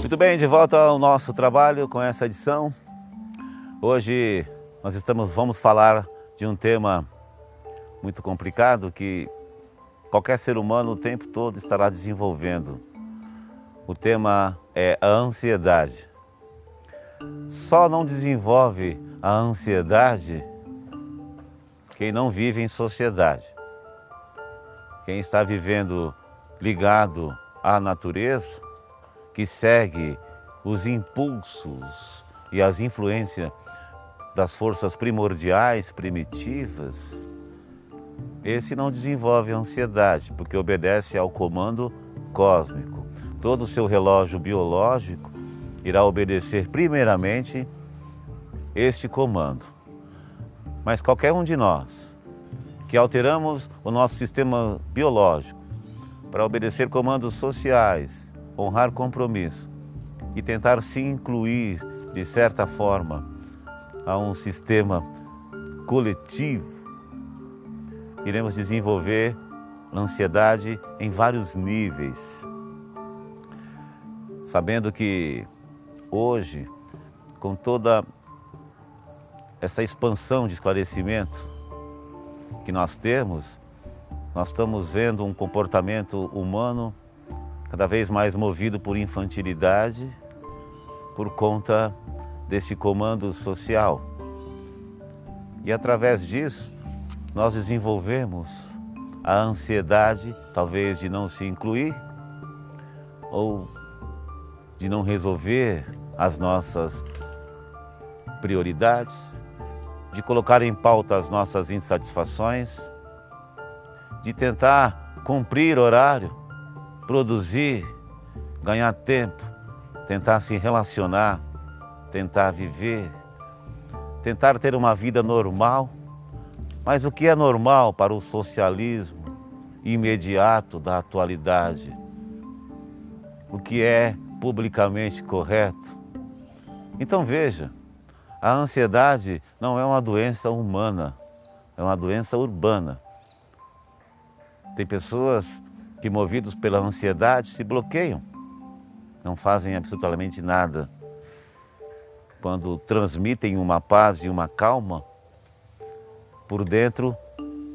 Muito bem, de volta ao nosso trabalho com essa edição. Hoje nós estamos vamos falar de um tema muito complicado que qualquer ser humano o tempo todo estará desenvolvendo. O tema é a ansiedade. Só não desenvolve a ansiedade quem não vive em sociedade. Quem está vivendo ligado à natureza, que segue os impulsos e as influências das forças primordiais, primitivas, esse não desenvolve ansiedade, porque obedece ao comando cósmico. Todo o seu relógio biológico irá obedecer primeiramente este comando. Mas qualquer um de nós que alteramos o nosso sistema biológico para obedecer comandos sociais, honrar compromisso e tentar se incluir de certa forma a um sistema coletivo, iremos desenvolver ansiedade em vários níveis. Sabendo que hoje, com toda essa expansão de esclarecimento que nós temos, nós estamos vendo um comportamento humano cada vez mais movido por infantilidade, por conta desse comando social. E através disso, nós desenvolvemos a ansiedade, talvez de não se incluir ou de não resolver as nossas prioridades, de colocar em pauta as nossas insatisfações, de tentar cumprir horário, produzir, ganhar tempo, tentar se relacionar, tentar viver, tentar ter uma vida normal. Mas o que é normal para o socialismo imediato da atualidade? O que é publicamente correto? Então veja, a ansiedade não é uma doença humana, é uma doença urbana. Tem pessoas que, movidos pela ansiedade, se bloqueiam, não fazem absolutamente nada. Quando transmitem uma paz e uma calma, por dentro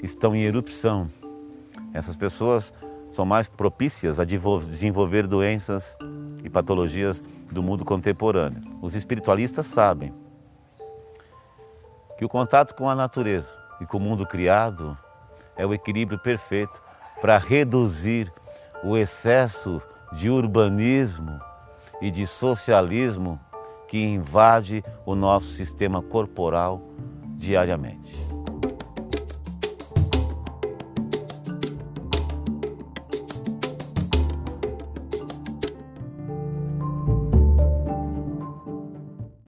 estão em erupção. Essas pessoas são mais propícias a desenvolver doenças e patologias do mundo contemporâneo. Os espiritualistas sabem que o contato com a natureza e com o mundo criado é o equilíbrio perfeito para reduzir o excesso de urbanismo e de socialismo que invade o nosso sistema corporal diariamente.